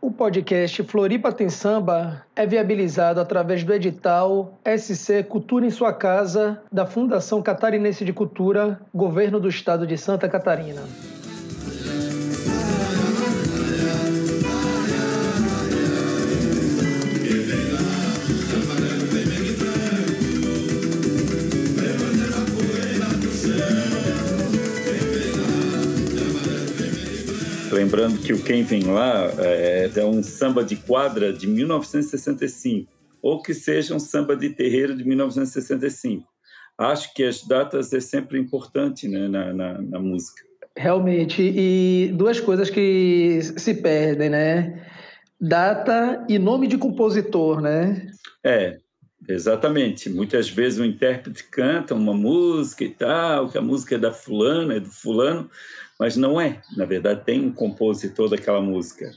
O podcast Floripa Tem Samba é viabilizado através do edital SC Cultura em Sua Casa, da Fundação Catarinense de Cultura, Governo do Estado de Santa Catarina. Lembrando que o Quem Vem Lá é, é um samba de quadra de 1965, ou que seja um samba de terreiro de 1965. Acho que as datas é sempre importante né, na, na, na música. Realmente, e duas coisas que se perdem, né? Data e nome de compositor, né? É, Exatamente. Muitas vezes o intérprete canta uma música e tal, que a música é da fulana, é do fulano, mas não é. Na verdade, tem um compositor daquela música.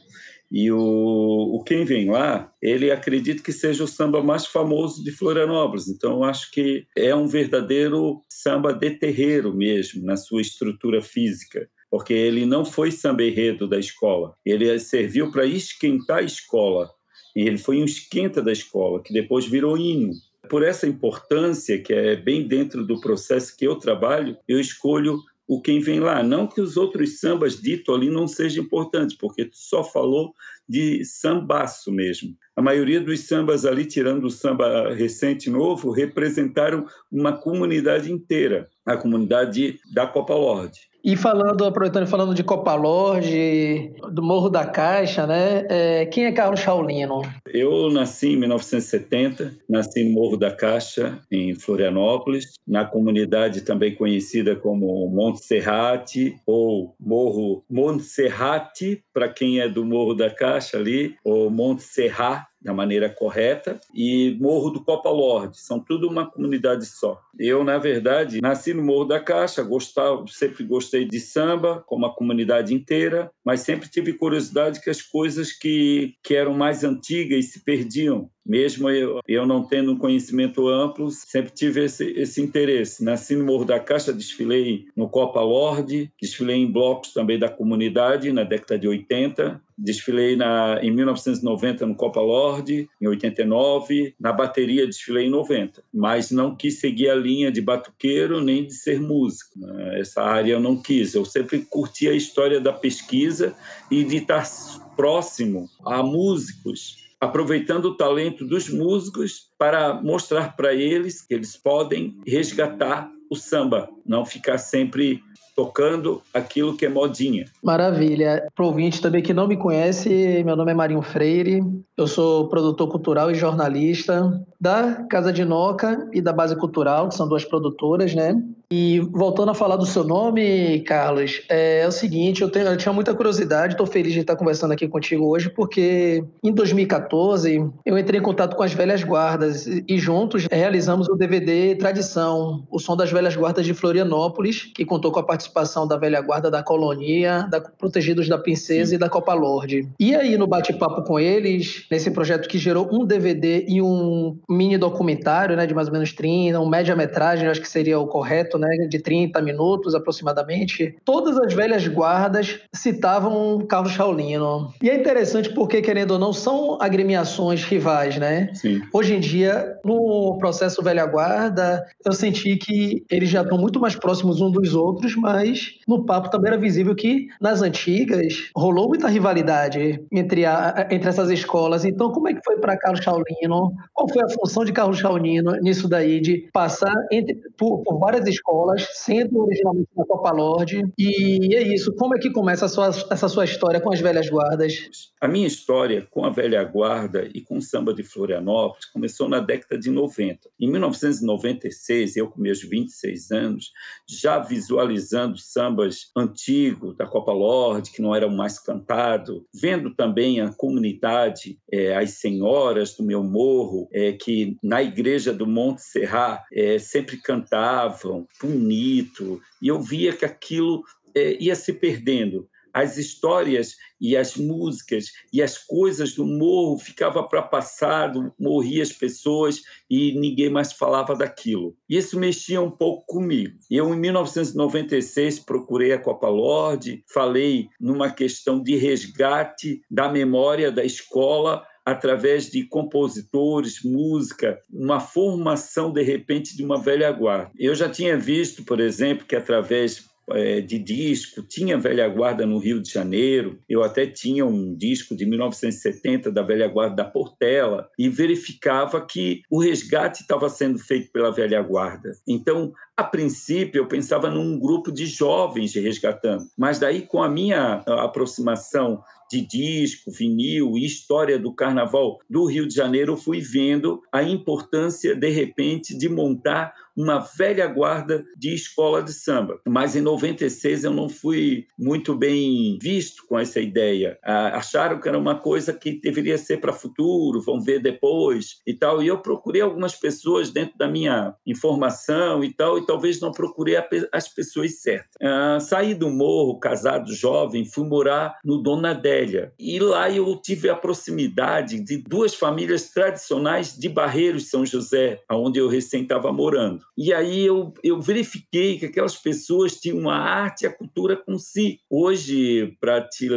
E o, o Quem Vem Lá, ele acredita que seja o samba mais famoso de Florianópolis. Então, acho que é um verdadeiro samba de terreiro mesmo, na sua estrutura física. Porque ele não foi samba enredo da escola. Ele serviu para esquentar a escola. E ele foi um esquenta da escola, que depois virou hino. Por essa importância, que é bem dentro do processo que eu trabalho, eu escolho o quem vem lá. Não que os outros sambas dito ali não sejam importantes, porque tu só falou de sambaço mesmo. A maioria dos sambas ali, tirando o samba recente novo, representaram uma comunidade inteira, a comunidade da Copa Lorde. E falando, aproveitando falando de Copa Lorde, do Morro da Caixa, né? É, quem é Carlos Chaulino? Eu nasci em 1970, nasci no Morro da Caixa, em Florianópolis, na comunidade também conhecida como Monte Serrate, ou Morro Monte Serrate, para quem é do Morro da Caixa ali, ou Monte Serrat, da maneira correta, e Morro do Copa Lorde, são tudo uma comunidade só. Eu, na verdade, nasci no Morro da Caixa, gostava, sempre gostei de samba, como a comunidade inteira, mas sempre tive curiosidade que as coisas que, que eram mais antigas se perdiam. Mesmo eu, eu não tendo um conhecimento amplo, sempre tive esse, esse interesse. Nasci no Morro da Caixa, desfilei no Copa Lorde, desfilei em blocos também da comunidade na década de 80, desfilei na, em 1990 no Copa Lorde, em 89, na bateria desfilei em 90, mas não quis seguir a linha de batuqueiro nem de ser músico. Né? Essa área eu não quis. Eu sempre curti a história da pesquisa e de estar próximo a músicos aproveitando o talento dos músicos para mostrar para eles que eles podem resgatar o samba, não ficar sempre tocando aquilo que é modinha. Maravilha. Para ouvinte também que não me conhece, meu nome é Marinho Freire, eu sou produtor cultural e jornalista da Casa de Noca e da Base Cultural, que são duas produtoras, né? E voltando a falar do seu nome, Carlos, é, é o seguinte, eu, tenho, eu tinha muita curiosidade, estou feliz de estar conversando aqui contigo hoje, porque em 2014 eu entrei em contato com as velhas guardas e juntos realizamos o DVD Tradição, o som das velhas guardas de Florianópolis, que contou com a participação da velha guarda da Colonia, da Protegidos da Princesa Sim. e da Copa Lorde. E aí, no bate-papo com eles, nesse projeto que gerou um DVD e um mini documentário, né, de mais ou menos 30, um média-metragem, acho que seria o correto, né, de 30 minutos aproximadamente, todas as velhas guardas citavam Carlos Chaulino. E é interessante porque, querendo ou não, são agremiações rivais, né? Sim. Hoje em dia, no processo velha guarda, eu senti que eles já estão muito mais próximos uns dos outros, mas no papo também era visível que nas antigas rolou muita rivalidade entre, a, entre essas escolas. Então, como é que foi para Carlos Chaulino? Qual foi a função de Carlos Chaulino nisso daí, de passar entre, por, por várias escolas? escolas, sendo originalmente na Copa Lorde. E é isso. Como é que começa sua, essa sua história com as velhas guardas? A minha história com a velha guarda e com o samba de Florianópolis começou na década de 90. Em 1996, eu com meus 26 anos, já visualizando sambas antigos da Copa Lorde, que não eram mais cantados, vendo também a comunidade, é, as senhoras do meu morro, é, que na igreja do Monte Serrat é, sempre cantavam, bonito, e eu via que aquilo é, ia se perdendo. As histórias e as músicas e as coisas do morro ficava para passado, morria as pessoas e ninguém mais falava daquilo. Isso mexia um pouco comigo. Eu, em 1996, procurei a Copa Lorde, falei numa questão de resgate da memória da escola através de compositores, música, uma formação de repente de uma velha guarda. Eu já tinha visto, por exemplo, que através é, de disco, tinha Velha Guarda no Rio de Janeiro, eu até tinha um disco de 1970 da Velha Guarda da Portela e verificava que o resgate estava sendo feito pela Velha Guarda. Então, a princípio, eu pensava num grupo de jovens resgatando, mas daí, com a minha aproximação de disco, vinil e história do carnaval do Rio de Janeiro, eu fui vendo a importância, de repente, de montar uma velha guarda de escola de samba. Mas em 96 eu não fui muito bem visto com essa ideia. Acharam que era uma coisa que deveria ser para futuro, vão ver depois e tal. E eu procurei algumas pessoas dentro da minha informação e tal, e talvez não procurei as pessoas certas. Ah, saí do morro, casado, jovem, fui morar no Dona Adélia. E lá eu tive a proximidade de duas famílias tradicionais de Barreiros São José, onde eu recém estava morando. E aí eu, eu verifiquei que aquelas pessoas tinham a arte e a cultura com si. Hoje, para te,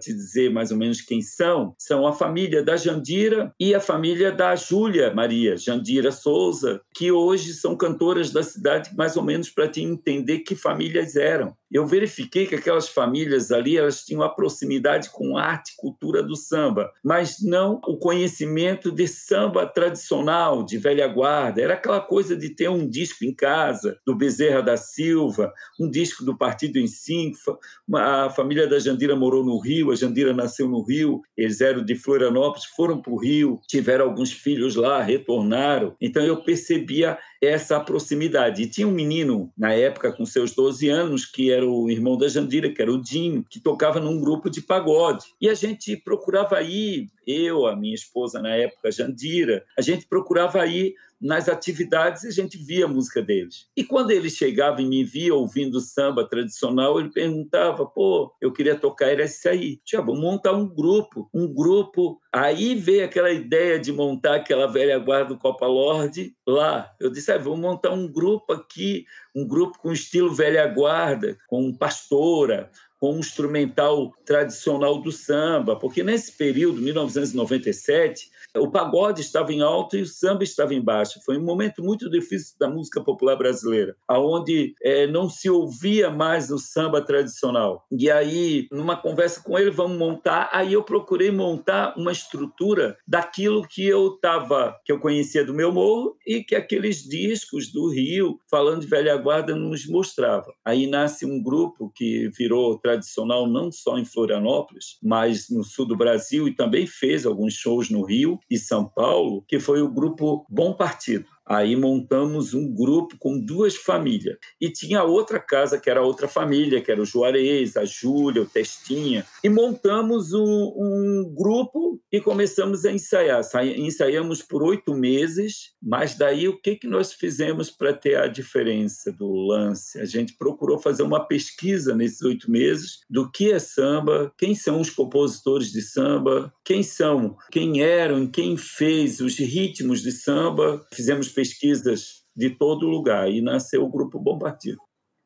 te dizer mais ou menos quem são, são a família da Jandira e a família da Júlia Maria, Jandira Souza, que hoje são cantoras da cidade, mais ou menos para te entender que famílias eram eu verifiquei que aquelas famílias ali elas tinham a proximidade com a arte e cultura do samba, mas não o conhecimento de samba tradicional, de velha guarda. Era aquela coisa de ter um disco em casa, do Bezerra da Silva, um disco do Partido em Cinco. A família da Jandira morou no Rio, a Jandira nasceu no Rio, eles eram de Florianópolis, foram para o Rio, tiveram alguns filhos lá, retornaram. Então eu percebia essa proximidade. E tinha um menino, na época, com seus 12 anos, que era o irmão da Jandira, que era o Dinho, que tocava num grupo de pagode. E a gente procurava ir, eu, a minha esposa na época, Jandira, a gente procurava ir nas atividades e a gente via a música deles. E quando ele chegava e me via ouvindo samba tradicional, ele perguntava: pô, eu queria tocar, era esse aí. Tia, vamos montar um grupo, um grupo. Aí veio aquela ideia de montar aquela velha guarda do Copa Lorde lá. Eu disse: ah, vamos montar um grupo aqui, um grupo com estilo velha guarda, com pastora, com um instrumental tradicional do samba, porque nesse período, 1997, o pagode estava em alto e o samba estava em baixo. Foi um momento muito difícil da música popular brasileira, aonde é, não se ouvia mais o samba tradicional. E aí, numa conversa com ele, vamos montar. Aí eu procurei montar uma estrutura daquilo que eu estava, que eu conhecia do meu morro e que aqueles discos do Rio, falando de velha guarda, nos mostrava. Aí nasce um grupo que virou tradicional não só em Florianópolis, mas no sul do Brasil e também fez alguns shows no Rio e São Paulo, que foi o grupo Bom Partido. Aí montamos um grupo com duas famílias. E tinha outra casa, que era outra família, que era o Juarez, a Júlia, o Testinha. E montamos um, um grupo e começamos a ensaiar. Ensaiamos por oito meses, mas daí o que, que nós fizemos para ter a diferença do lance? A gente procurou fazer uma pesquisa nesses oito meses do que é samba, quem são os compositores de samba, quem são, quem eram, quem fez os ritmos de samba. Fizemos pesquisas de todo lugar e nasceu o Grupo Bom Partido.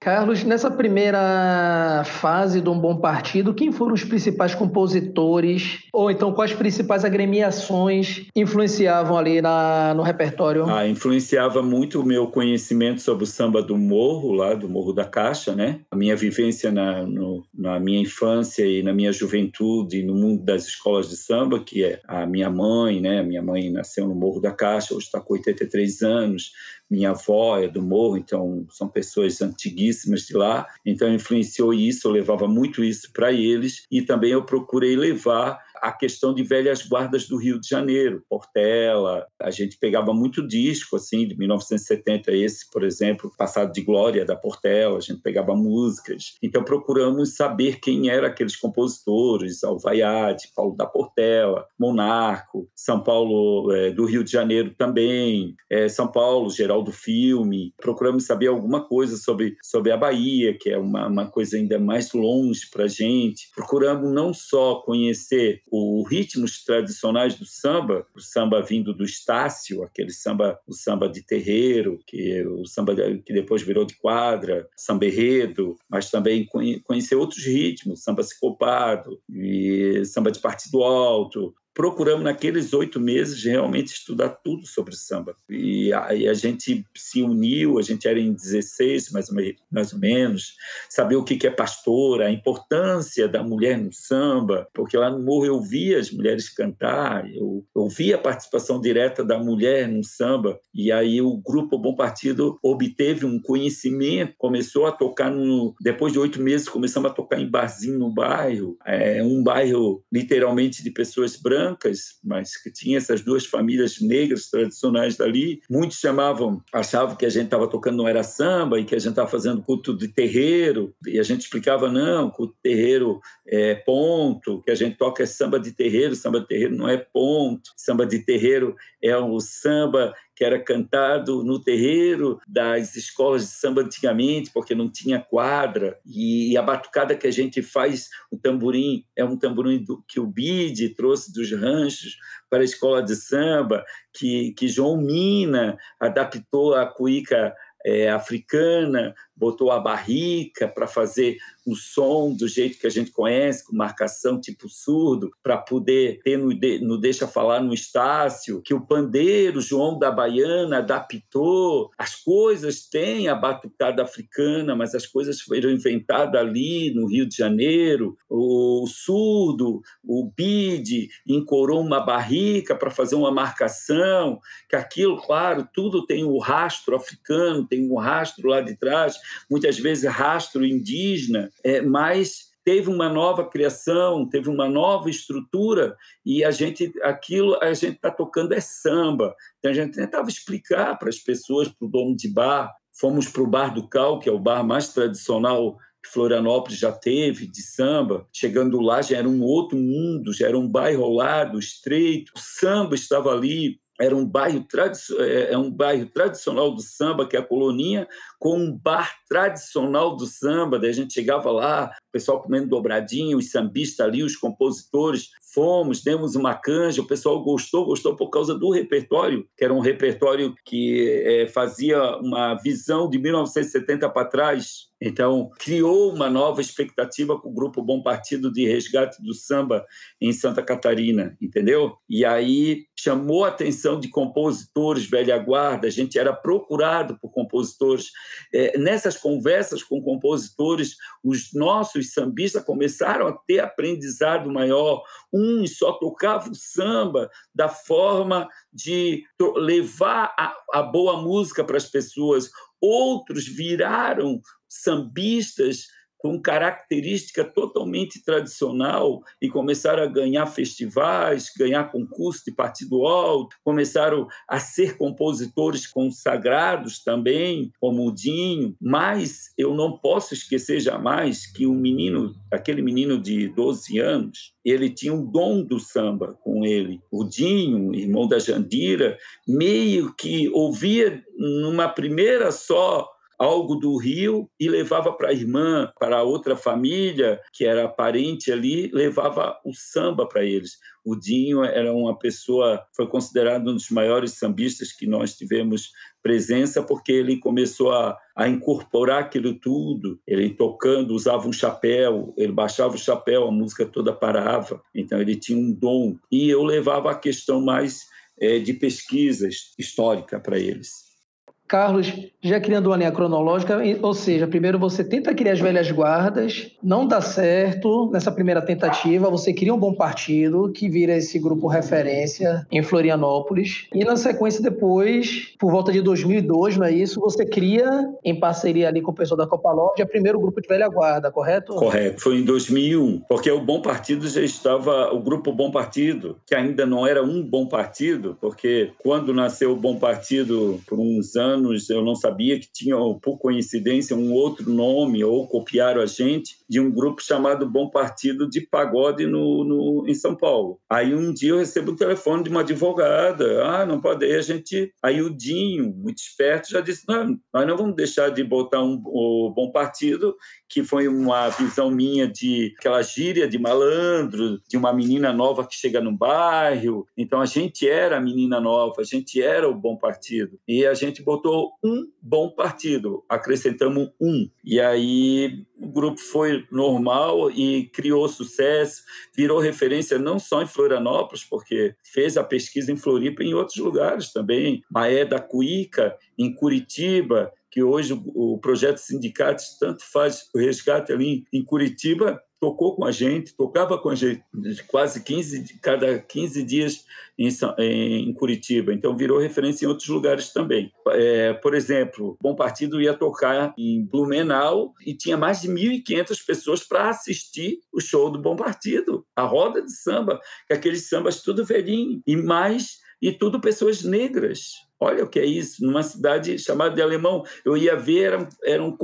Carlos, nessa primeira fase do Um Bom Partido, quem foram os principais compositores, ou então quais principais agremiações influenciavam ali na, no repertório? Ah, influenciava muito o meu conhecimento sobre o samba do morro, lá do Morro da Caixa, né? A minha vivência na, no, na minha infância e na minha juventude no mundo das escolas de samba, que é a minha mãe, né? Minha mãe nasceu no Morro da Caixa, hoje está com 83 anos minha avó é do Morro, então são pessoas antiguíssimas de lá, então influenciou isso, eu levava muito isso para eles. E também eu procurei levar a questão de velhas guardas do Rio de Janeiro, Portela. A gente pegava muito disco, assim, de 1970, esse, por exemplo, Passado de Glória da Portela, a gente pegava músicas. Então procuramos saber quem eram aqueles compositores, Alvaiade, Paulo da Portela, Monarco, São Paulo é, do Rio de Janeiro também, é, São Paulo, Geraldo Filme. Procuramos saber alguma coisa sobre, sobre a Bahia, que é uma, uma coisa ainda mais longe para a gente. Procuramos não só conhecer os ritmos tradicionais do samba, o samba vindo do Estácio, aquele samba, o samba de terreiro, que o samba que depois virou de quadra, samba enredo, mas também conhecer outros ritmos, samba cicopado e samba de partido alto, procuramos naqueles oito meses realmente estudar tudo sobre samba. E aí a gente se uniu, a gente era em 16, mais ou, menos, mais ou menos, saber o que é pastora, a importância da mulher no samba, porque lá no Morro eu via as mulheres cantar, eu, eu via a participação direta da mulher no samba, e aí o Grupo Bom Partido obteve um conhecimento, começou a tocar, no, depois de oito meses, começamos a tocar em barzinho no bairro, é um bairro literalmente de pessoas brancas, brancas, mas que tinha essas duas famílias negras tradicionais dali. Muitos chamavam, achavam que a gente estava tocando não era samba e que a gente estava fazendo culto de terreiro, e a gente explicava, não, culto de terreiro é ponto, que a gente toca é samba de terreiro, samba de terreiro não é ponto, samba de terreiro é o samba que era cantado no terreiro das escolas de samba antigamente, porque não tinha quadra, e a batucada que a gente faz, o tamborim, é um tamborim do, que o Bide trouxe dos ranchos para a escola de samba, que, que João Mina adaptou a cuíca é, africana, botou a barrica para fazer o som do jeito que a gente conhece, com marcação tipo surdo, para poder ter no, no Deixa Falar no Estácio, que o pandeiro João da Baiana adaptou. As coisas têm a batucada africana, mas as coisas foram inventadas ali no Rio de Janeiro. O surdo, o bide, encorou uma barrica para fazer uma marcação, que aquilo, claro, tudo tem o rastro africano, tem um rastro lá de trás, muitas vezes rastro indígena, é, mas teve uma nova criação, teve uma nova estrutura e a gente aquilo a gente está tocando é samba. Então a gente tentava explicar para as pessoas, para o dono de bar. Fomos para o bar do Cal, que é o bar mais tradicional que Florianópolis já teve de samba. Chegando lá já era um outro mundo, já era um bairro ao lado, estreito. O samba estava ali era um bairro, é, é um bairro tradicional do samba, que é a Coloninha, com um bar tradicional do samba. Daí a gente chegava lá, pessoal comendo dobradinho, os sambistas ali, os compositores. Fomos, demos uma canja, o pessoal gostou, gostou por causa do repertório, que era um repertório que é, fazia uma visão de 1970 para trás. Então, criou uma nova expectativa com o Grupo Bom Partido de Resgate do Samba em Santa Catarina, entendeu? E aí chamou a atenção de compositores velha guarda, a gente era procurado por compositores. É, nessas conversas com compositores, os nossos sambistas começaram a ter aprendizado maior. Uns só tocavam samba da forma de levar a, a boa música para as pessoas, outros viraram sambistas com característica totalmente tradicional e começaram a ganhar festivais, ganhar concurso de partido alto, começaram a ser compositores consagrados também, como o Dinho, mas eu não posso esquecer jamais que um menino, aquele menino de 12 anos, ele tinha um dom do samba com ele. O Dinho, irmão da Jandira, meio que ouvia numa primeira só algo do Rio e levava para a irmã, para outra família que era parente ali, levava o samba para eles. O Dinho era uma pessoa, foi considerado um dos maiores sambistas que nós tivemos presença, porque ele começou a, a incorporar aquilo tudo. Ele tocando, usava um chapéu, ele baixava o chapéu, a música toda parava. Então ele tinha um dom. E eu levava a questão mais é, de pesquisa histórica para eles. Carlos, já criando uma linha cronológica, ou seja, primeiro você tenta criar as velhas guardas, não dá certo nessa primeira tentativa, você cria um bom partido que vira esse grupo referência em Florianópolis, e na sequência depois, por volta de 2002, não é isso, você cria, em parceria ali com o pessoal da Copa o primeiro grupo de velha guarda, correto? Correto, foi em 2001, porque o Bom Partido já estava, o grupo Bom Partido, que ainda não era um bom partido, porque quando nasceu o Bom Partido, por uns anos, anos eu não sabia que tinha, por coincidência, um outro nome, ou copiaram a gente, de um grupo chamado Bom Partido de Pagode no, no, em São Paulo. Aí um dia eu recebo o um telefone de uma advogada, ah, não pode, aí a gente... Aí o Dinho, muito esperto, já disse, não, nós não vamos deixar de botar um, o Bom Partido, que foi uma visão minha de aquela gíria de malandro, de uma menina nova que chega no bairro. Então a gente era a menina nova, a gente era o Bom Partido. E a gente botou um bom partido, acrescentamos um. E aí o grupo foi normal e criou sucesso, virou referência não só em Florianópolis, porque fez a pesquisa em Floripa e em outros lugares também, Maé da Cuíca, em Curitiba, que hoje o projeto Sindicatos tanto faz o resgate ali em Curitiba, tocou com a gente, tocava com a gente quase 15, cada 15 dias em, em Curitiba, então virou referência em outros lugares também. É, por exemplo, Bom Partido ia tocar em Blumenau e tinha mais de 1.500 pessoas para assistir o show do Bom Partido, a roda de samba, aqueles sambas tudo velhinho, e mais, e tudo pessoas negras. Olha o que é isso, numa cidade chamada de Alemão. Eu ia ver, eram, eram,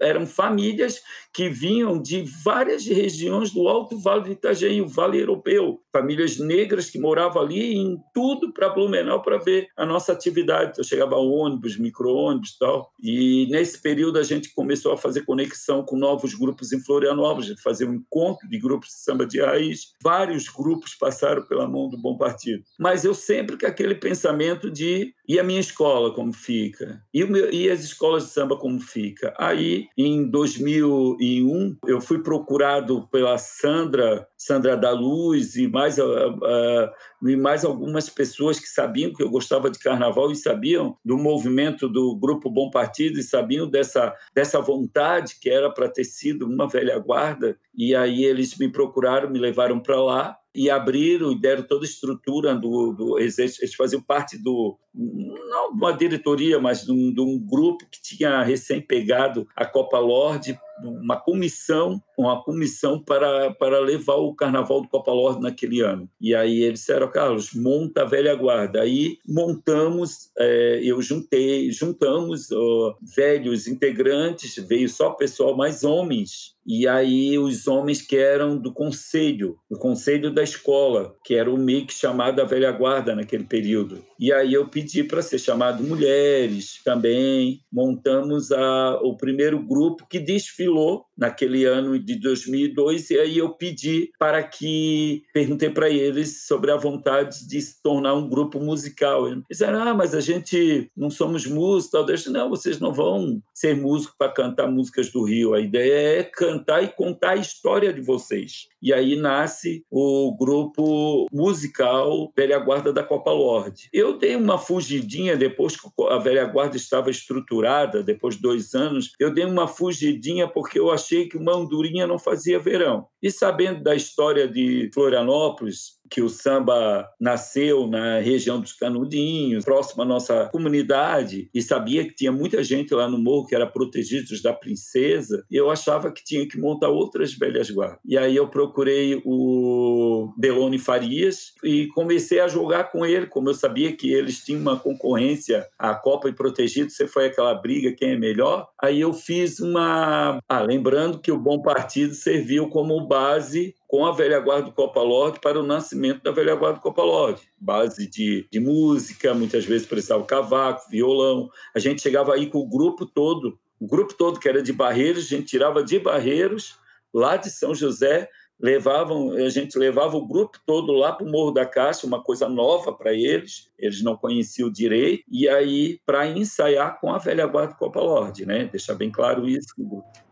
eram famílias que vinham de várias regiões do Alto Vale do Itajaí, o Vale Europeu. Famílias negras que moravam ali em tudo para Blumenau para ver a nossa atividade. Então, chegava ônibus, micro-ônibus tal. E nesse período a gente começou a fazer conexão com novos grupos em Florianópolis, a fazia um encontro de grupos de samba de raiz. Vários grupos passaram pela mão do Bom Partido. Mas eu sempre com aquele pensamento de e a minha escola como fica? E, meu, e, as escolas de samba como fica? Aí, em 2001, eu fui procurado pela Sandra, Sandra da Luz e mais, uh, uh, e mais algumas pessoas que sabiam que eu gostava de carnaval e sabiam do movimento do Grupo Bom Partido e sabiam dessa, dessa vontade que era para ter sido uma velha guarda. E aí eles me procuraram, me levaram para lá e abriram e deram toda a estrutura do, do eles faziam parte do não uma diretoria mas de um, de um grupo que tinha recém pegado a Copa Lorde uma comissão, uma comissão para, para levar o Carnaval do Copa Lorde naquele ano. E aí eles disseram, Carlos, monta a velha guarda. Aí montamos, é, eu juntei, juntamos ó, velhos integrantes, veio só pessoal mais homens. E aí os homens que eram do conselho, do conselho da escola, que era o mix chamado a velha guarda naquele período. E aí eu pedi para ser chamado mulheres também. Montamos a, o primeiro grupo que desfilou naquele ano de 2002 e aí eu pedi para que perguntei para eles sobre a vontade de se tornar um grupo musical. Eles disseram: "Ah, mas a gente não somos músicos". Tal. Disse, não, vocês não vão ser músicos para cantar músicas do Rio. A ideia é cantar e contar a história de vocês. E aí nasce o grupo musical Velha Guarda da Copa Lorde. Eu dei uma fugidinha depois que a Velha Guarda estava estruturada, depois de dois anos, eu dei uma fugidinha porque eu achei que uma andorinha não fazia verão. E sabendo da história de Florianópolis, que o samba nasceu na região dos Canudinhos, próximo à nossa comunidade, e sabia que tinha muita gente lá no morro que era protegidos da princesa, e eu achava que tinha que montar outras velhas guardas. E aí eu procurei o Delone Farias e comecei a jogar com ele, como eu sabia que eles tinham uma concorrência, a Copa e Protegido, você foi aquela briga, quem é melhor? Aí eu fiz uma... Ah, lembrando que o Bom Partido serviu como base com a velha guarda do Copa Lorde para o nascimento da velha guarda do Copa Lorde. Base de, de música, muitas vezes precisava cavaco, violão. A gente chegava aí com o grupo todo, o grupo todo que era de Barreiros, a gente tirava de Barreiros, lá de São José, levavam, a gente levava o grupo todo lá para o Morro da Caixa, uma coisa nova para eles, eles não conheciam direito, e aí para ensaiar com a velha guarda Copa Lorde, né? Deixar bem claro isso.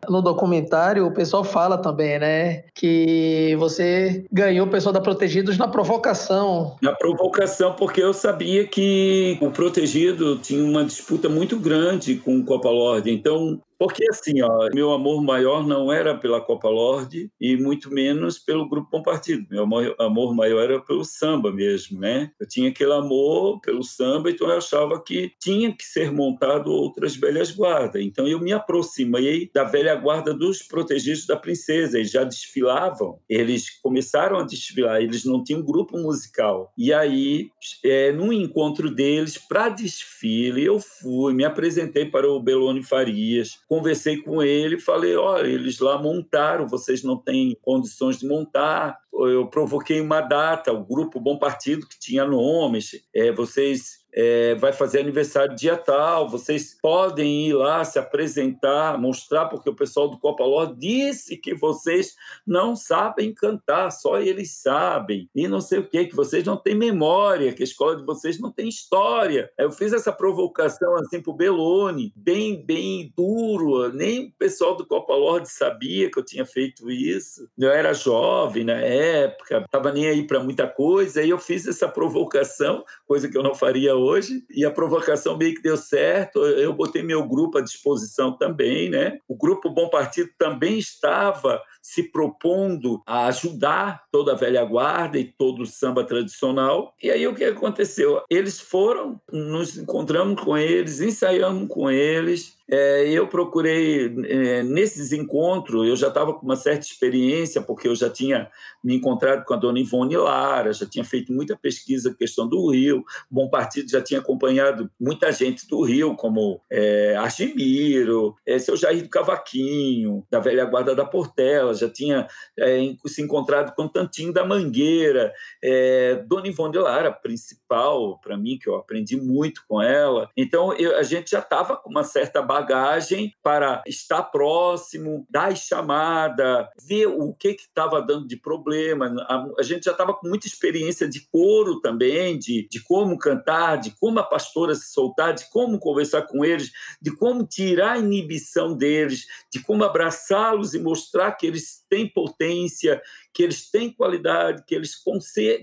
No documentário, o pessoal fala também, né, que você ganhou o pessoal da Protegidos na provocação. Na provocação, porque eu sabia que o Protegido tinha uma disputa muito grande com o Copa Lorde, então porque assim, ó, meu amor maior não era pela Copa Lorde e muito menos pelo Grupo Bom Partido. Meu amor, maior era pelo samba mesmo, né? Eu tinha aquele amor pelo samba, então eu achava que tinha que ser montado outras velhas guardas. Então eu me aproximei da velha guarda dos protegidos da princesa. Eles já desfilavam, eles começaram a desfilar, eles não tinham grupo musical. E aí, é, num encontro deles, para desfile, eu fui, me apresentei para o Belone Farias, conversei com ele, falei: olha, eles lá montaram, vocês não têm condições de montar. Eu provoquei uma data, o grupo Bom Partido, que tinha nomes, é, vocês é, vai fazer aniversário dia tal, vocês podem ir lá se apresentar, mostrar, porque o pessoal do Copa Ló disse que vocês não sabem cantar, só eles sabem, e não sei o que, que vocês não têm memória, que a escola de vocês não tem história. Eu fiz essa provocação assim para o Belone, bem, bem duro, nem o pessoal do Copa Lorde sabia que eu tinha feito isso. Eu era jovem na época, estava nem aí para muita coisa, e eu fiz essa provocação, coisa que eu não faria hoje, e a provocação meio que deu certo. Eu botei meu grupo à disposição também, né? O grupo Bom Partido também estava se propondo a ajudar toda a velha guarda e todo o samba tradicional. E aí o que aconteceu? Eles foram, nos encontramos com eles, ensaiamos com eles, é, eu procurei, é, nesses encontros, eu já estava com uma certa experiência, porque eu já tinha me encontrado com a dona Ivone Lara, já tinha feito muita pesquisa questão do Rio, Bom Partido já tinha acompanhado muita gente do Rio, como é, Argemiro, é, seu Jair do Cavaquinho, da velha guarda da Portela, já tinha é, se encontrado com Tantinho da Mangueira, é, dona Ivone Lara, principal para mim, que eu aprendi muito com ela. Então, eu, a gente já estava com uma certa base bagagem para estar próximo, dar chamada, ver o que estava dando de problema. A, a gente já estava com muita experiência de coro também, de, de como cantar, de como a pastora se soltar, de como conversar com eles, de como tirar a inibição deles, de como abraçá-los e mostrar que eles têm potência, que eles têm qualidade, que eles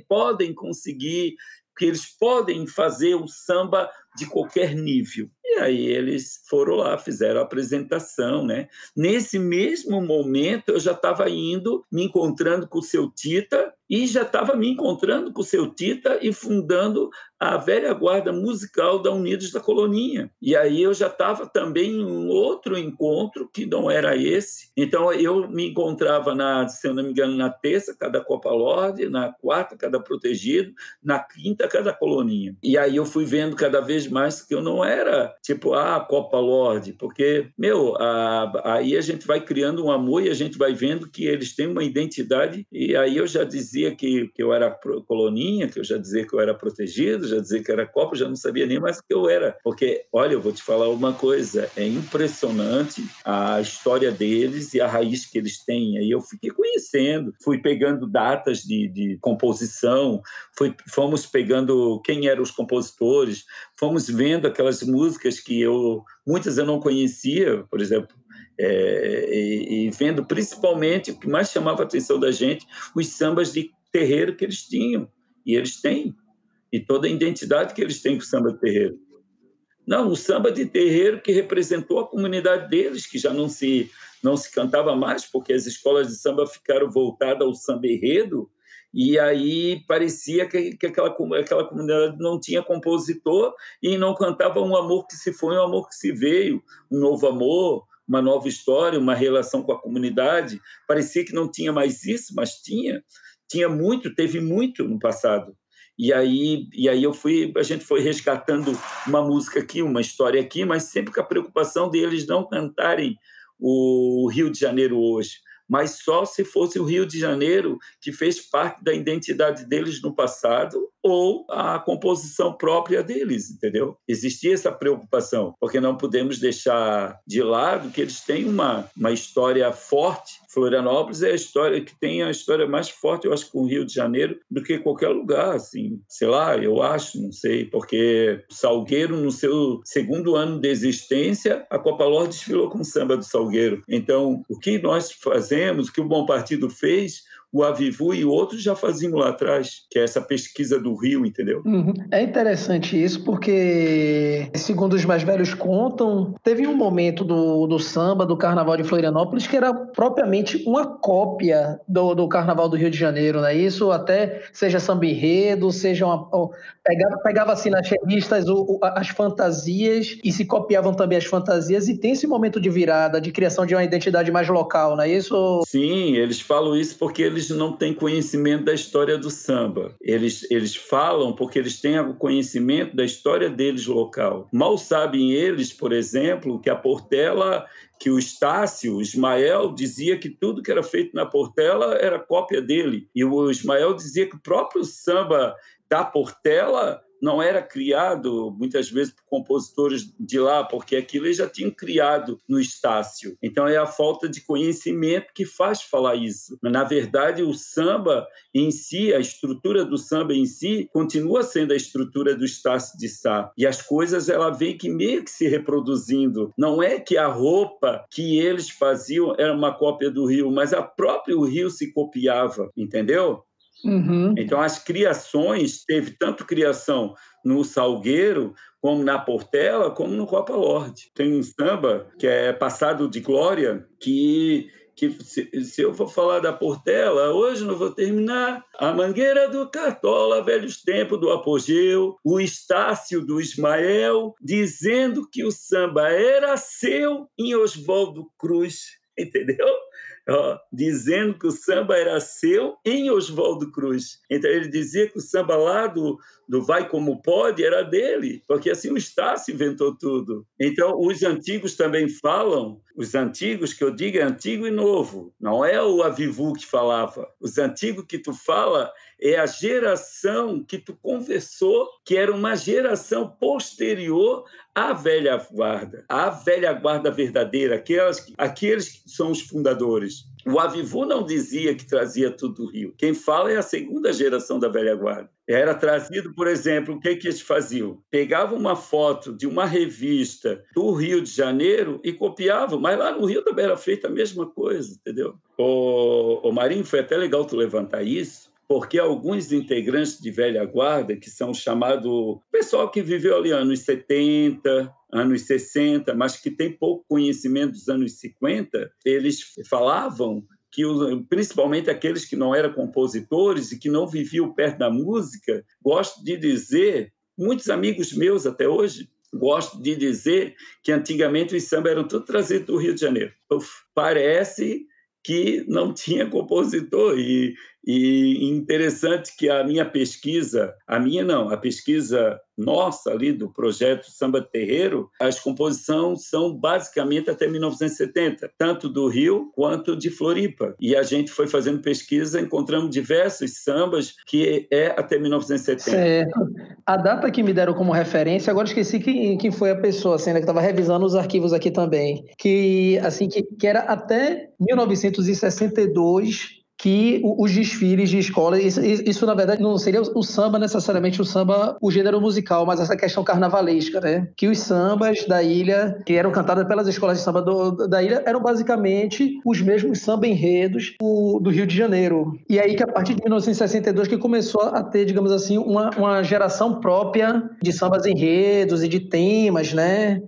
podem conseguir, que eles podem fazer o samba de qualquer nível. E aí eles foram lá, fizeram a apresentação, né? Nesse mesmo momento eu já estava indo, me encontrando com o seu Tita e já estava me encontrando com o seu Tita e fundando a velha guarda musical da Unidos da Coloninha. E aí eu já estava também em um outro encontro que não era esse. Então eu me encontrava na, se eu não me engano, na terça cada Copa Lorde, na quarta cada Protegido, na quinta cada Coloninha. E aí eu fui vendo cada vez mais que eu não era tipo, ah, Copa Lorde, porque, meu, a, aí a gente vai criando um amor e a gente vai vendo que eles têm uma identidade, e aí eu já dizia que, que eu era coloninha, que eu já dizia que eu era protegido, já dizia que era Copa, já não sabia nem mais o que eu era, porque, olha, eu vou te falar uma coisa, é impressionante a história deles e a raiz que eles têm, aí eu fiquei conhecendo, fui pegando datas de, de composição, fui, fomos pegando quem eram os compositores, fomos vendo aquelas músicas que eu muitas eu não conhecia, por exemplo, é, e, e, vendo principalmente o que mais chamava a atenção da gente, os sambas de terreiro que eles tinham e eles têm e toda a identidade que eles têm com o samba de terreiro. Não, o samba de terreiro que representou a comunidade deles, que já não se não se cantava mais, porque as escolas de samba ficaram voltadas ao samba enredo, e aí parecia que, que aquela, aquela comunidade não tinha compositor e não cantava um amor que se foi, um amor que se veio, um novo amor, uma nova história, uma relação com a comunidade. Parecia que não tinha mais isso, mas tinha. Tinha muito, teve muito no passado. E aí, e aí eu fui, a gente foi resgatando uma música aqui, uma história aqui, mas sempre com a preocupação deles não cantarem o Rio de Janeiro hoje mas só se fosse o Rio de Janeiro que fez parte da identidade deles no passado ou a composição própria deles, entendeu? Existia essa preocupação, porque não podemos deixar de lado que eles têm uma, uma história forte Florianópolis é a história que tem a história mais forte, eu acho, com o Rio de Janeiro do que qualquer lugar, assim. Sei lá, eu acho, não sei, porque Salgueiro, no seu segundo ano de existência, a Copa Lorde desfilou com o samba do Salgueiro. Então, o que nós fazemos, o que o Bom Partido fez, o Avivu e outros já faziam lá atrás, que é essa pesquisa do Rio, entendeu? Uhum. É interessante isso, porque, segundo os mais velhos contam, teve um momento do, do samba, do Carnaval de Florianópolis, que era propriamente uma cópia do, do Carnaval do Rio de Janeiro, né? Isso até seja samba enredo, seja uma, pegava, pegava assim nas revistas o, o, as fantasias e se copiavam também as fantasias e tem esse momento de virada, de criação de uma identidade mais local, não é isso? Sim, eles falam isso porque eles não têm conhecimento da história do samba. Eles, eles falam porque eles têm o conhecimento da história deles local. Mal sabem eles, por exemplo, que a Portela que o Estácio, o Ismael, dizia que tudo que era feito na Portela era cópia dele. E o Ismael dizia que o próprio samba da Portela não era criado muitas vezes por compositores de lá, porque aquilo eles já tinham criado no Estácio. Então é a falta de conhecimento que faz falar isso. Na verdade, o samba em si, a estrutura do samba em si, continua sendo a estrutura do Estácio de Sá. E as coisas ela vem que meio que se reproduzindo. Não é que a roupa que eles faziam era uma cópia do Rio, mas a própria Rio se copiava, entendeu? Uhum. Então, as criações, teve tanto criação no Salgueiro, como na Portela, como no Copa Lorde. Tem um samba que é Passado de Glória, que, que se, se eu for falar da Portela, hoje não vou terminar. A Mangueira do Cartola, velhos tempos do apogeu, o Estácio do Ismael, dizendo que o samba era seu em Oswaldo Cruz, entendeu? Ó, dizendo que o samba era seu em Oswaldo Cruz. Então ele dizia que o samba lá do, do Vai Como Pode era dele, porque assim o Estácio inventou tudo. Então os antigos também falam, os antigos que eu digo é antigo e novo, não é o Avivu que falava. Os antigos que tu fala é a geração que tu conversou, que era uma geração posterior à velha guarda, à velha guarda verdadeira, aquelas, aqueles que são os fundadores. O Avivu não dizia que trazia tudo do Rio. Quem fala é a segunda geração da velha guarda. Era trazido, por exemplo, o que, que eles faziam? Pegavam uma foto de uma revista do Rio de Janeiro e copiavam, mas lá no Rio também era feita a mesma coisa, entendeu? O, o Marinho, foi até legal tu levantar isso, porque alguns integrantes de velha guarda, que são chamados pessoal que viveu ali anos 70, anos 60, mas que tem pouco conhecimento dos anos 50, eles falavam que principalmente aqueles que não eram compositores e que não viviam perto da música, gosto de dizer, muitos amigos meus até hoje, gosto de dizer que antigamente os samba eram tudo trazidos do Rio de Janeiro. Uf, parece que não tinha compositor e e interessante que a minha pesquisa, a minha não, a pesquisa nossa ali do projeto Samba Terreiro, as composições são basicamente até 1970, tanto do Rio quanto de Floripa. E a gente foi fazendo pesquisa, encontramos diversos sambas que é até 1970. Certo. A data que me deram como referência, agora esqueci quem, quem foi a pessoa, assim, né, que estava revisando os arquivos aqui também, que assim que, que era até 1962 que os desfiles de escola, isso, isso, na verdade não seria o samba necessariamente o samba, o gênero musical, mas essa questão carnavalesca, né? Que os sambas da ilha, que eram cantados pelas escolas de samba do, da ilha, eram basicamente os mesmos samba enredos do, do, Rio de Janeiro. E aí que a partir de 1962 que começou a ter, digamos assim, uma, uma geração própria de sambas enredos e de temas, né?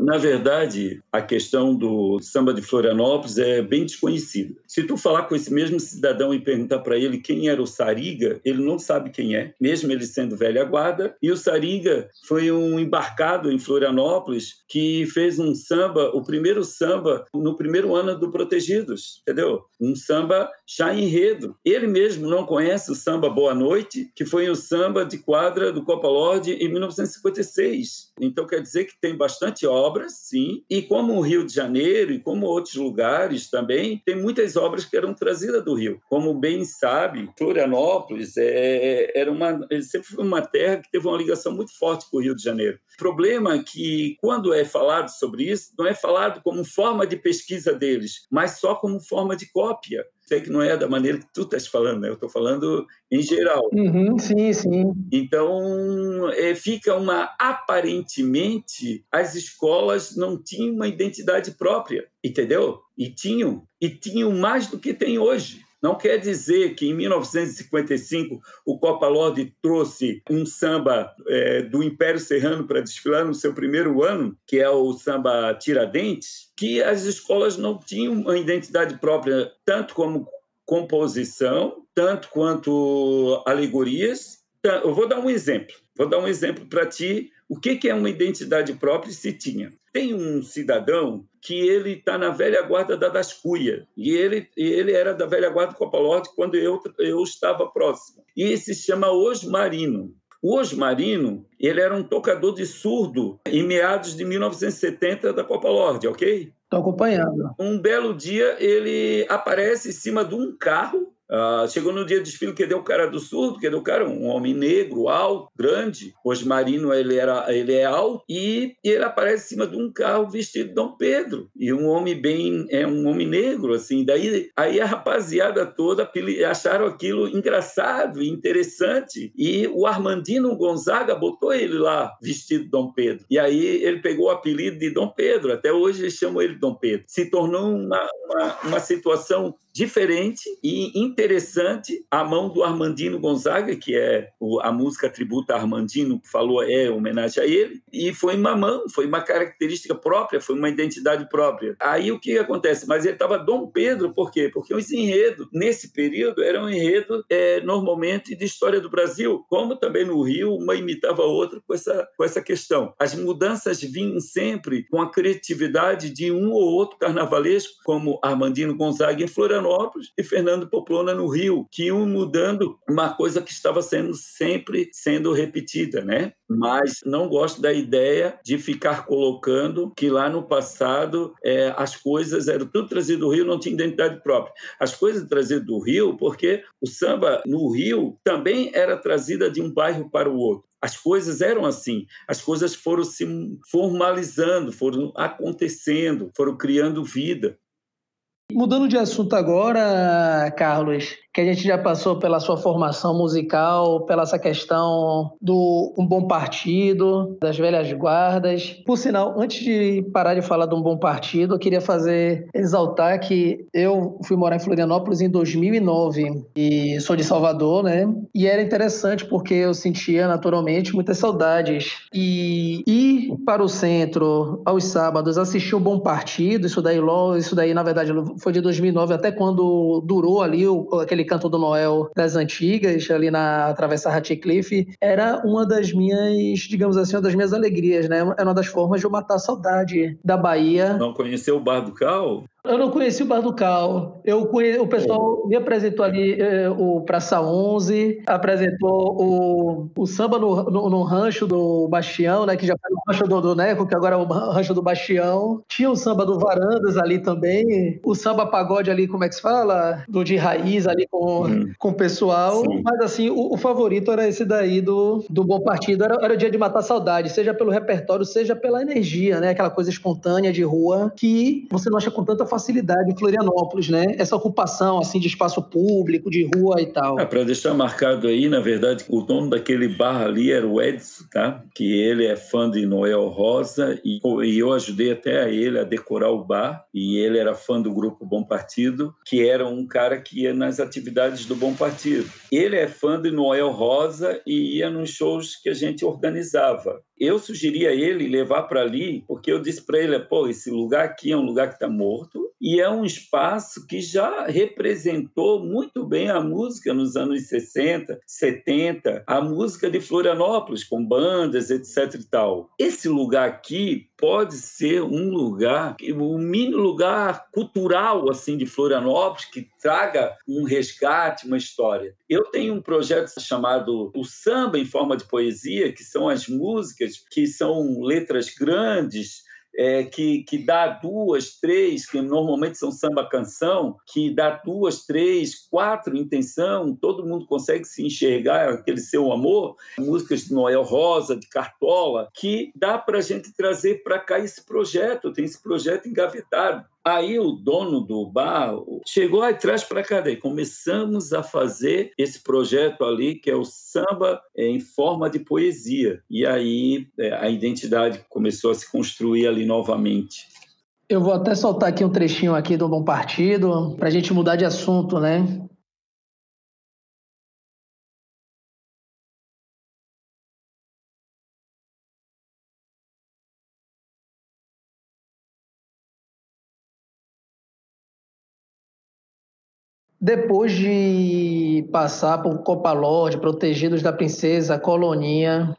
Na verdade, a questão do samba de Florianópolis é bem desconhecida. Se tu falar com esse mesmo cidadão e perguntar para ele quem era o Sariga, ele não sabe quem é, mesmo ele sendo velha guarda. E o Sariga foi um embarcado em Florianópolis que fez um samba, o primeiro samba no primeiro ano do Protegidos, entendeu? Um samba já enredo. Ele mesmo não conhece o samba Boa Noite, que foi o samba de quadra do Copa Lorde em 1956. Então quer dizer que tem bastante obras, sim. E como como o Rio de Janeiro e como outros lugares também, tem muitas obras que eram trazidas do Rio. Como bem sabe, Florianópolis é, era uma, sempre foi uma terra que teve uma ligação muito forte com o Rio de Janeiro. O problema é que, quando é falado sobre isso, não é falado como forma de pesquisa deles, mas só como forma de cópia sei que não é da maneira que tu estás falando, né? Eu estou falando em geral. Uhum, sim, sim. Então, é, fica uma aparentemente as escolas não tinham uma identidade própria, entendeu? E tinham, e tinham mais do que tem hoje. Não quer dizer que em 1955 o Copa Lorde trouxe um samba é, do Império Serrano para desfilar no seu primeiro ano, que é o samba Tiradentes, que as escolas não tinham uma identidade própria, tanto como composição, tanto quanto alegorias. Eu vou dar um exemplo. Vou dar um exemplo para ti. O que é uma identidade própria se tinha? Tem um cidadão que ele está na velha guarda da Dascuia, e ele, ele era da velha guarda do Copa Lorde quando eu, eu estava próximo. E se chama Osmarino. O Osmarino, ele era um tocador de surdo em meados de 1970 da Copa Lorde, ok? Estou acompanhando. Um belo dia, ele aparece em cima de um carro Uh, chegou no dia do desfile que deu o cara do surdo, que deu o cara um homem negro, alto, grande. Osmarino ele era, ele é alto e ele aparece em cima de um carro vestido de Dom Pedro e um homem bem é um homem negro assim. Daí aí a rapaziada toda acharam aquilo engraçado e interessante e o Armandino Gonzaga botou ele lá vestido de Dom Pedro e aí ele pegou o apelido de Dom Pedro. Até hoje eles chamam ele Dom Pedro. Se tornou uma, uma, uma situação diferente e interessante a mão do Armandino Gonzaga, que é a música tributa a Armandino, que falou é homenagem a ele, e foi uma mão, foi uma característica própria, foi uma identidade própria. Aí o que acontece? Mas ele estava Dom Pedro, por quê? Porque os enredos, nesse período, eram enredos é, normalmente de história do Brasil, como também no Rio, uma imitava a outra com essa, com essa questão. As mudanças vinham sempre com a criatividade de um ou outro carnavalesco, como Armandino Gonzaga em Florianópolis, Florianópolis e Fernando Poplona no Rio, que iam mudando uma coisa que estava sendo sempre sendo repetida, né? Mas não gosto da ideia de ficar colocando que lá no passado é, as coisas eram tudo trazido do Rio, não tinha identidade própria. As coisas trazidas do Rio, porque o samba no Rio também era trazida de um bairro para o outro. As coisas eram assim, as coisas foram se formalizando, foram acontecendo, foram criando vida. Mudando de assunto agora, Carlos, que a gente já passou pela sua formação musical, pela essa questão do um bom partido, das velhas guardas. Por sinal, antes de parar de falar de um bom partido, eu queria fazer exaltar que eu fui morar em Florianópolis em 2009 e sou de Salvador, né? E era interessante porque eu sentia naturalmente muitas saudades e ir para o centro aos sábados assistir um bom partido, isso daí, isso daí na verdade foi de 2009 até quando durou ali o, aquele canto do Noel das antigas, ali na Travessa Ratcliffe, era uma das minhas, digamos assim, uma das minhas alegrias, né? Era uma das formas de eu matar a saudade da Bahia. Não conheceu o Bar do Cal? Eu não conheci o Bar do Cal. Eu conheci, o pessoal me apresentou ali eh, o Praça 11, apresentou o, o samba no, no, no, rancho do Bastião, né, que já foi o rancho do, do Neco, que agora é o rancho do Bastião. Tinha o samba do Varandas ali também, o samba pagode ali, como é que se fala? Do de raiz ali com, hum. com o pessoal. Sim. Mas assim, o, o, favorito era esse daí do, do Bom Partido. Era, era o dia de matar saudade, seja pelo repertório, seja pela energia, né? Aquela coisa espontânea de rua que você não acha com tanta facilidade em Florianópolis, né? Essa ocupação assim de espaço público, de rua e tal. É, para deixar marcado aí, na verdade, o dono daquele bar ali era o Edson, tá? Que ele é fã de Noel Rosa e, e eu ajudei até a ele a decorar o bar e ele era fã do grupo Bom Partido, que era um cara que ia nas atividades do Bom Partido. Ele é fã de Noel Rosa e ia nos shows que a gente organizava. Eu sugeri a ele levar para ali, porque eu disse para ele: pô, esse lugar aqui é um lugar que está morto e é um espaço que já representou muito bem a música nos anos 60, 70, a música de Florianópolis, com bandas, etc. e tal. Esse lugar aqui pode ser um lugar, um mini lugar cultural assim de Florianópolis que traga um resgate, uma história. Eu tenho um projeto chamado o samba em forma de poesia, que são as músicas que são letras grandes é, que, que dá duas, três, que normalmente são samba-canção, que dá duas, três, quatro intenção, todo mundo consegue se enxergar aquele seu amor, músicas de Noel Rosa, de Cartola, que dá para a gente trazer para cá esse projeto, tem esse projeto engavetado. Aí o dono do bar chegou aí traz para cá. Daí começamos a fazer esse projeto ali, que é o samba em forma de poesia. E aí é, a identidade começou a se construir ali novamente. Eu vou até soltar aqui um trechinho aqui do Bom Partido, para a gente mudar de assunto, né? Depois de passar por Copa Lorde, protegidos da princesa Coloninha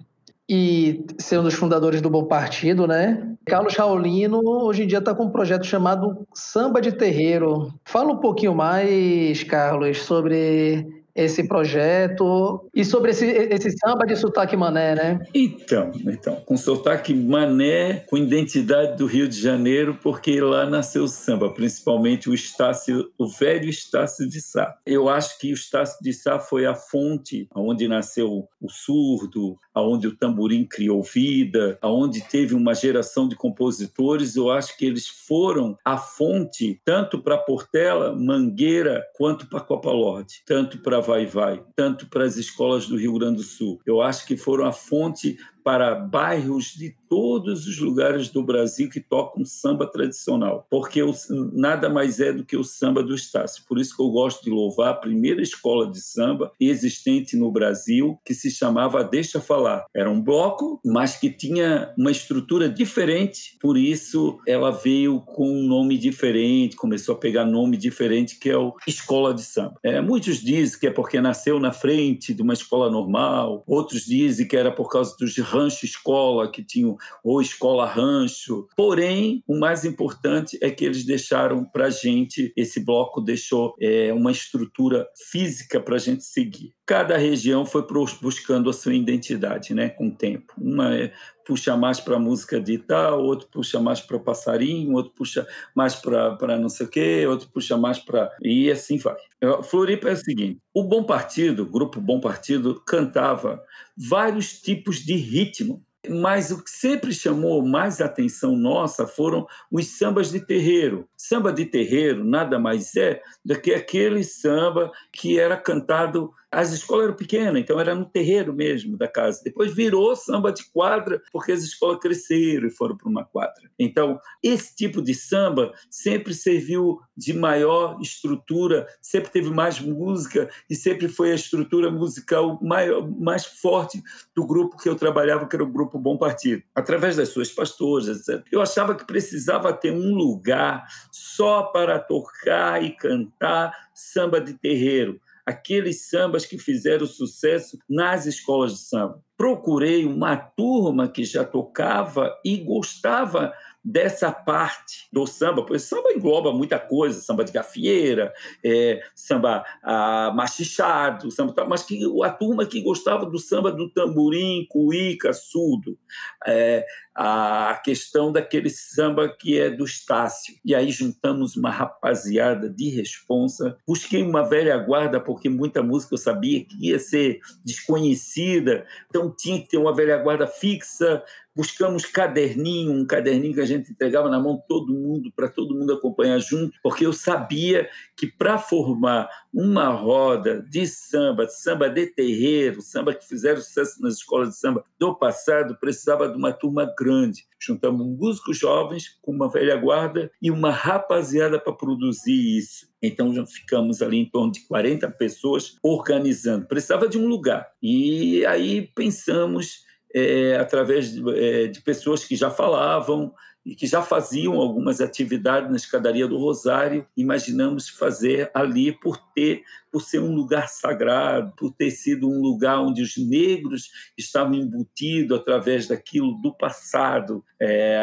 e ser um dos fundadores do Bom Partido, né? Carlos Raulino hoje em dia está com um projeto chamado Samba de Terreiro. Fala um pouquinho mais, Carlos, sobre esse projeto e sobre esse, esse samba de sotaque mané, né? Então, então, com sotaque mané, com identidade do Rio de Janeiro, porque lá nasceu o samba, principalmente o Estácio, o velho Estácio de Sá. Eu acho que o Estácio de Sá foi a fonte onde nasceu o surdo, aonde o tamborim criou vida, aonde teve uma geração de compositores. Eu acho que eles foram a fonte tanto para Portela, Mangueira, quanto para Copa Lorde, tanto para vai vai, tanto para as escolas do Rio Grande do Sul. Eu acho que foram a fonte para bairros de todos os lugares do Brasil que tocam samba tradicional, porque o, nada mais é do que o samba do Estácio. Por isso que eu gosto de louvar a primeira escola de samba existente no Brasil, que se chamava Deixa Falar. Era um bloco, mas que tinha uma estrutura diferente, por isso ela veio com um nome diferente, começou a pegar nome diferente, que é o Escola de Samba. É, muitos dizem que é porque nasceu na frente de uma escola normal, outros dizem que era por causa dos rancho escola, que tinham ou escola rancho. Porém, o mais importante é que eles deixaram para a gente, esse bloco deixou é, uma estrutura física para a gente seguir. Cada região foi buscando a sua identidade, né, com o tempo. Uma é, puxa mais para música de tal, outro puxa mais para passarinho, outro puxa mais para não sei o quê, outro puxa mais para. E assim vai. Floripa é o seguinte: o Bom Partido, o grupo Bom Partido, cantava vários tipos de ritmo. Mas o que sempre chamou mais atenção nossa foram os sambas de terreiro. Samba de terreiro nada mais é do que aquele samba que era cantado as escolas eram pequenas, então era no terreiro mesmo da casa. Depois virou samba de quadra, porque as escolas cresceram e foram para uma quadra. Então, esse tipo de samba sempre serviu de maior estrutura, sempre teve mais música e sempre foi a estrutura musical maior, mais forte do grupo que eu trabalhava, que era o Grupo Bom Partido. Através das suas pastoras, etc. Eu achava que precisava ter um lugar só para tocar e cantar samba de terreiro aqueles sambas que fizeram sucesso nas escolas de samba. Procurei uma turma que já tocava e gostava dessa parte do samba, pois samba engloba muita coisa, samba de gafieira, é, samba ah, machichado, samba, mas que a turma que gostava do samba do tamborim, cuíca, surdo, é, a questão daquele samba que é do Estácio. E aí juntamos uma rapaziada de responsa. Busquei uma velha guarda, porque muita música eu sabia que ia ser desconhecida, então tinha que ter uma velha guarda fixa, buscamos caderninho, um caderninho que a gente entregava na mão todo mundo, para todo mundo acompanhar junto, porque eu sabia que para formar uma roda de samba, de samba de terreiro, samba que fizeram sucesso nas escolas de samba do passado, precisava de uma turma grande. Juntamos músicos jovens com uma velha guarda e uma rapaziada para produzir isso. Então já ficamos ali em torno de 40 pessoas organizando. Precisava de um lugar. E aí pensamos é, através de, é, de, pessoas que já falavam e que já faziam algumas atividades na escadaria do Rosário. Imaginamos fazer ali por ter por ser um lugar sagrado, por ter sido um lugar onde os negros estavam embutidos através daquilo do passado, é,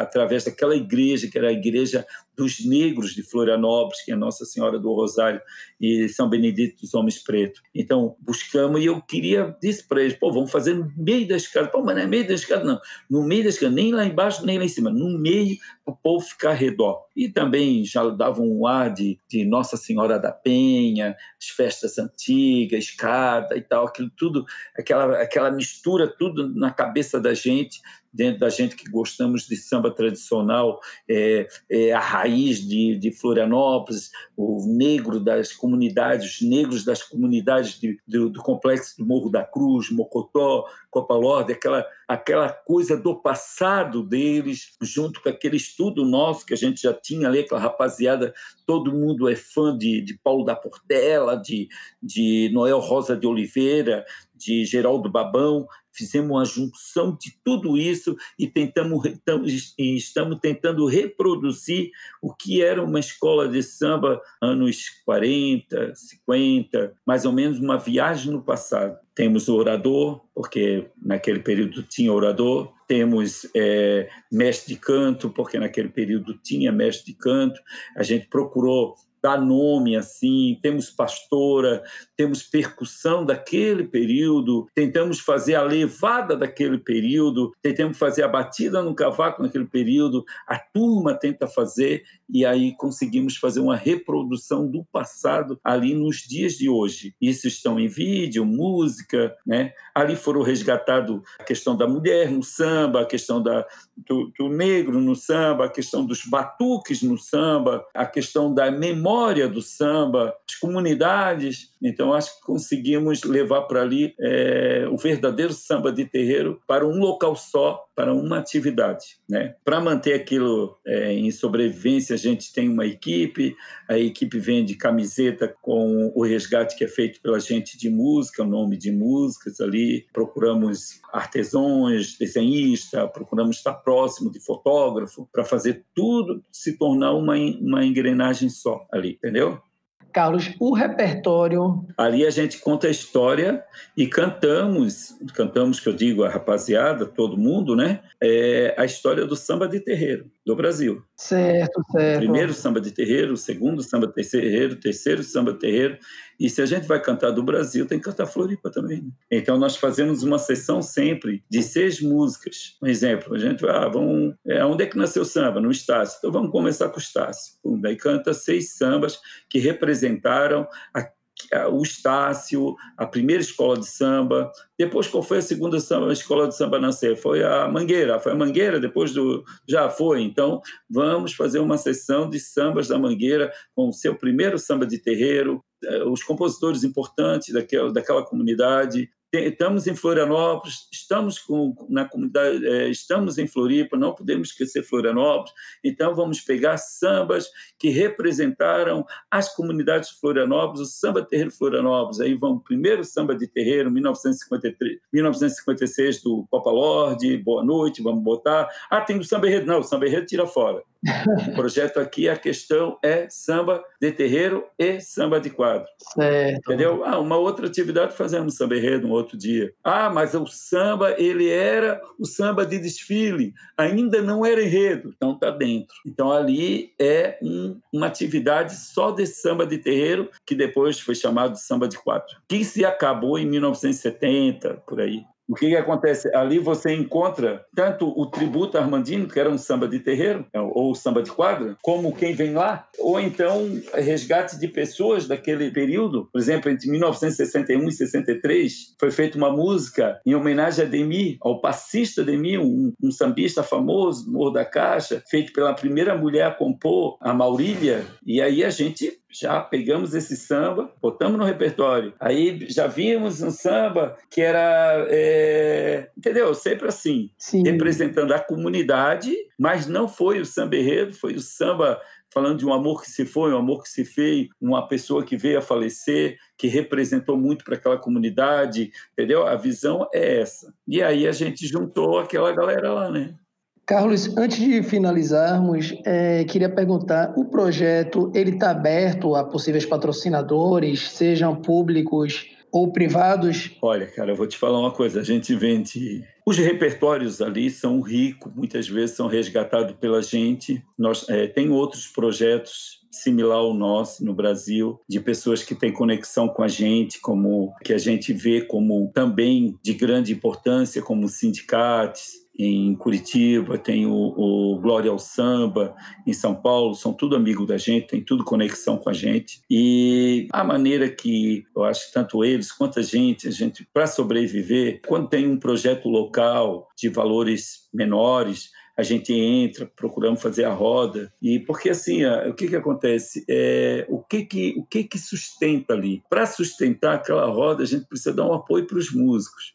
através daquela igreja que era a igreja dos negros de Florianópolis, que é Nossa Senhora do Rosário e São Benedito dos Homens Pretos. Então, buscamos e eu queria, disse para eles, pô, vamos fazer no meio da escada. Pô, mas não é meio da escada, não. No meio da escada, nem lá embaixo, nem lá em cima. No meio, o povo ficar redor. E também já dava um ar de, de Nossa Senhora da Penha, as festas antigas, escada e tal, aquilo tudo, aquela, aquela mistura tudo na cabeça da gente dentro da gente que gostamos de samba tradicional, é, é a raiz de, de, Florianópolis, o negro das comunidades, os negros das comunidades de, do, do, complexo do Morro da Cruz, Mocotó, Copa Lorde, aquela, aquela coisa do passado deles, junto com aquele estudo nosso que a gente já tinha ali, aquela rapaziada, todo mundo é fã de, de Paulo da Portela, de, de Noel Rosa de Oliveira, de Geraldo Babão, fizemos uma junção de tudo isso e tentamos estamos tentando reproduzir o que era uma escola de samba anos 40, 50, mais ou menos uma viagem no passado. Temos o orador, porque naquele período tinha orador, temos é, mestre de canto, porque naquele período tinha mestre de canto. A gente procurou dar nome assim, temos pastora, temos percussão daquele período, tentamos fazer a levada daquele período, tentamos fazer a batida no cavaco naquele período, a turma tenta fazer e aí conseguimos fazer uma reprodução do passado ali nos dias de hoje. Isso estão em vídeo, música, né? Ali foram resgatados a questão da mulher no samba, a questão da, do, do negro no samba, a questão dos batuques no samba, a questão da memória memória do samba, as comunidades. Então, acho que conseguimos levar para ali é, o verdadeiro samba de terreiro para um local só, para uma atividade. Né? Para manter aquilo é, em sobrevivência, a gente tem uma equipe, a equipe vende camiseta com o resgate que é feito pela gente de música, o nome de músicas ali, procuramos artesãos, desenhista, procuramos estar próximo de fotógrafo para fazer tudo se tornar uma, uma engrenagem só ali, entendeu? Carlos, o repertório. Ali a gente conta a história e cantamos, cantamos que eu digo a rapaziada, todo mundo, né? É a história do samba de terreiro do Brasil. Certo, certo. Primeiro samba de terreiro, segundo samba de terreiro, terceiro samba de terreiro. E se a gente vai cantar do Brasil, tem que cantar Floripa também. Né? Então nós fazemos uma sessão sempre de seis músicas. Um exemplo, a gente vai, ah, vamos, é, onde é que nasceu o samba? No Estácio. Então vamos começar com o Estácio. Daí canta seis sambas que representaram a o Estácio, a primeira escola de samba. Depois, qual foi a segunda samba, escola de samba nascer? Foi a Mangueira. Foi a Mangueira, depois do. Já foi. Então, vamos fazer uma sessão de sambas da Mangueira com o seu primeiro samba de terreiro, eh, os compositores importantes daquela, daquela comunidade, estamos em Florianópolis, estamos com, na comunidade, é, estamos em Floripa, não podemos esquecer Florianópolis, então vamos pegar sambas que representaram as comunidades de Florianópolis, o samba terreiro Florianópolis, aí vamos primeiro samba de terreiro, 1953, 1956 do Copa Lorde, Boa Noite, vamos botar, ah, tem o samba enredo, não, o samba enredo tira fora, o projeto aqui, a questão é samba de terreiro e samba de quadro. Certo. Entendeu? Ah, uma outra atividade fazemos samba enredo um outro dia. Ah, mas o samba, ele era o samba de desfile, ainda não era enredo. Então tá dentro. Então ali é um, uma atividade só de samba de terreiro, que depois foi chamado de samba de quadro, que se acabou em 1970, por aí. O que, que, acontece? Ali você encontra tanto o tributo Armandino, que era um samba de terreiro, é, ou samba de quadra, como quem vem lá, ou então resgate de pessoas daquele período. Por exemplo, entre 1961 e 63, foi feita uma música em homenagem a Demi, ao passista Demi, um, um sambista famoso, Morro da Caixa, feito pela primeira mulher a compor, a Maurília, e aí a gente já pegamos esse samba, botamos no repertório. Aí já vimos um samba que era, é, entendeu? Sempre assim, Sim. representando a comunidade, mas não foi o samba enredo, foi o samba falando de um amor que se foi, um amor que se fez, uma pessoa que veio a falecer, que representou muito para aquela comunidade, entendeu? A visão é essa. E aí a gente juntou aquela galera lá, né? Carlos, antes de finalizarmos, é, queria perguntar: o projeto ele está aberto a possíveis patrocinadores, sejam públicos ou privados? Olha, cara, eu vou te falar uma coisa. A gente vende. Os repertórios ali são ricos, muitas vezes são resgatados pela gente. Nós é, tem outros projetos similar ao nosso no Brasil, de pessoas que têm conexão com a gente, como que a gente vê como também de grande importância, como sindicatos, em Curitiba, tem o, o, Glória ao Samba em São Paulo, são tudo amigo da gente, tem tudo conexão com a gente. E a maneira que eu acho tanto eles quanto a gente, a gente para sobreviver, quando tem um projeto local de valores menores, a gente entra, procuramos fazer a roda e porque assim, o que que acontece? É, o que que o que que sustenta ali? Para sustentar aquela roda, a gente precisa dar um apoio para os músicos.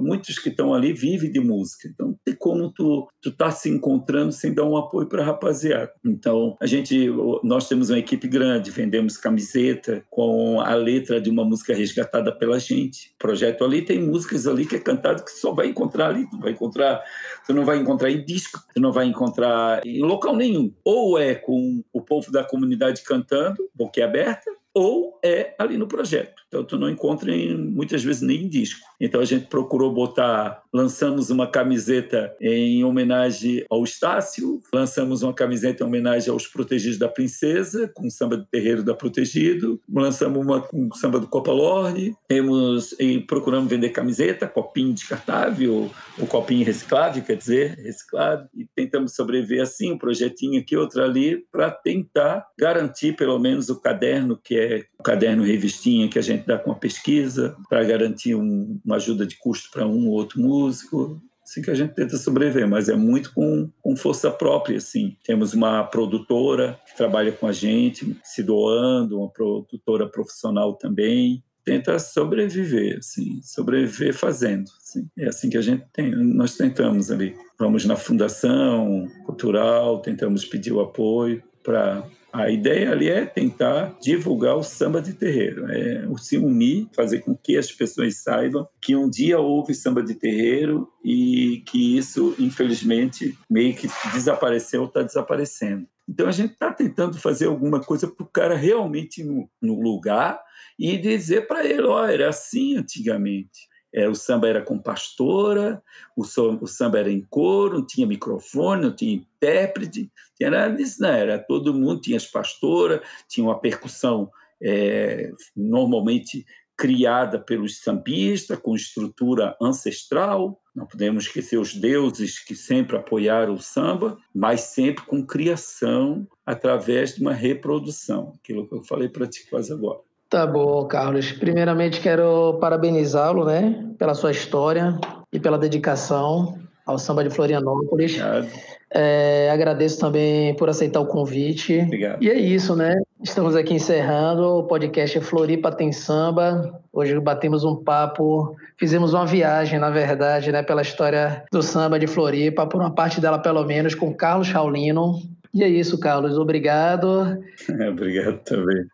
Muitos que estão ali vivem de música, então não tem como tu tu tá se encontrando sem dar um apoio para a rapaziada. Então a gente nós temos uma equipe grande, vendemos camiseta com a letra de uma música resgatada pela gente. O projeto ali tem músicas ali que é cantado que só vai encontrar ali, tu vai encontrar, tu não vai encontrar em disco você não vai encontrar em local nenhum. Ou é com o povo da comunidade cantando, boquiaberta, ou é ali no projeto. Então, tu não encontra em, muitas vezes nem em disco. Então, a gente procurou botar, lançamos uma camiseta em homenagem ao Estácio, lançamos uma camiseta em homenagem aos Protegidos da Princesa, com samba de terreiro da Protegido, lançamos uma com samba do Copa Lorne, temos, e procuramos vender camiseta, copinho descartável, o copinho reciclável, quer dizer, reciclado, e tentamos sobreviver assim, um projetinho aqui, outro ali, para tentar garantir pelo menos o caderno que é caderno revistinha que a gente dá com a pesquisa, para garantir um, uma ajuda de custo para um ou outro músico. Assim que a gente tenta sobreviver, mas é muito com, com força própria, assim. Temos uma produtora que trabalha com a gente, se doando, uma produtora profissional também, tenta sobreviver, assim, sobreviver fazendo. Assim. É assim que a gente tem, nós tentamos ali. Vamos na fundação cultural, tentamos pedir o apoio para a ideia ali é tentar divulgar o samba de terreiro, é se unir, fazer com que as pessoas saibam que um dia houve samba de terreiro e que isso, infelizmente, meio que desapareceu ou está desaparecendo. Então a gente está tentando fazer alguma coisa para o cara realmente no, no lugar e dizer para ele, ó, oh, era assim antigamente. É, o samba era com pastora, o, so, o, samba era em coro, não tinha microfone, não tinha intérprete, tinha nada disso, não. Era todo mundo, tinha as pastoras, tinha uma percussão é, normalmente criada pelos sambistas, com estrutura ancestral. Não podemos esquecer os deuses que sempre apoiaram o samba, mas sempre com criação através de uma reprodução, aquilo que eu falei para ti quase agora. Tá bom, Carlos. Primeiramente quero parabenizá-lo, né, pela sua história e pela dedicação ao samba de Florianópolis. Obrigado. É, agradeço também por aceitar o convite. Obrigado. E é isso, né? Estamos aqui encerrando o podcast Floripa Tem Samba. Hoje batemos um papo, fizemos uma viagem, na verdade, né, pela história do samba de Floripa, por uma parte dela, pelo menos, com Carlos Raulino. E é isso, Carlos. Obrigado. obrigado também.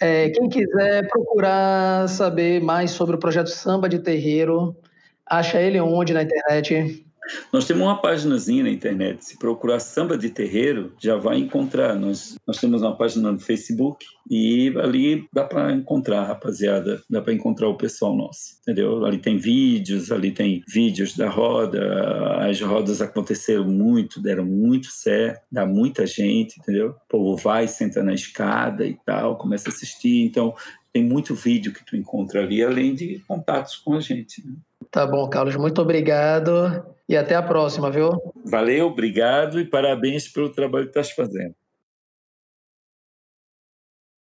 É, quem quiser procurar saber mais sobre o projeto Samba de Terreiro, acha ele onde na internet? Nós temos uma páginazinha na internet. Se procurar Samba de Terreiro, já vai encontrar. Nós, nós temos uma página no Facebook e ali dá para encontrar, rapaziada. Dá para encontrar o pessoal nosso, entendeu? Ali tem vídeos, ali tem vídeos da roda. As rodas aconteceram muito, deram muito certo, dá muita gente, entendeu? O povo vai, senta na escada e tal, começa a assistir. Então, tem muito vídeo que tu encontra ali, além de contatos com a gente. Né? Tá bom, Carlos, muito obrigado e até a próxima, viu? Valeu, obrigado e parabéns pelo trabalho que estás fazendo.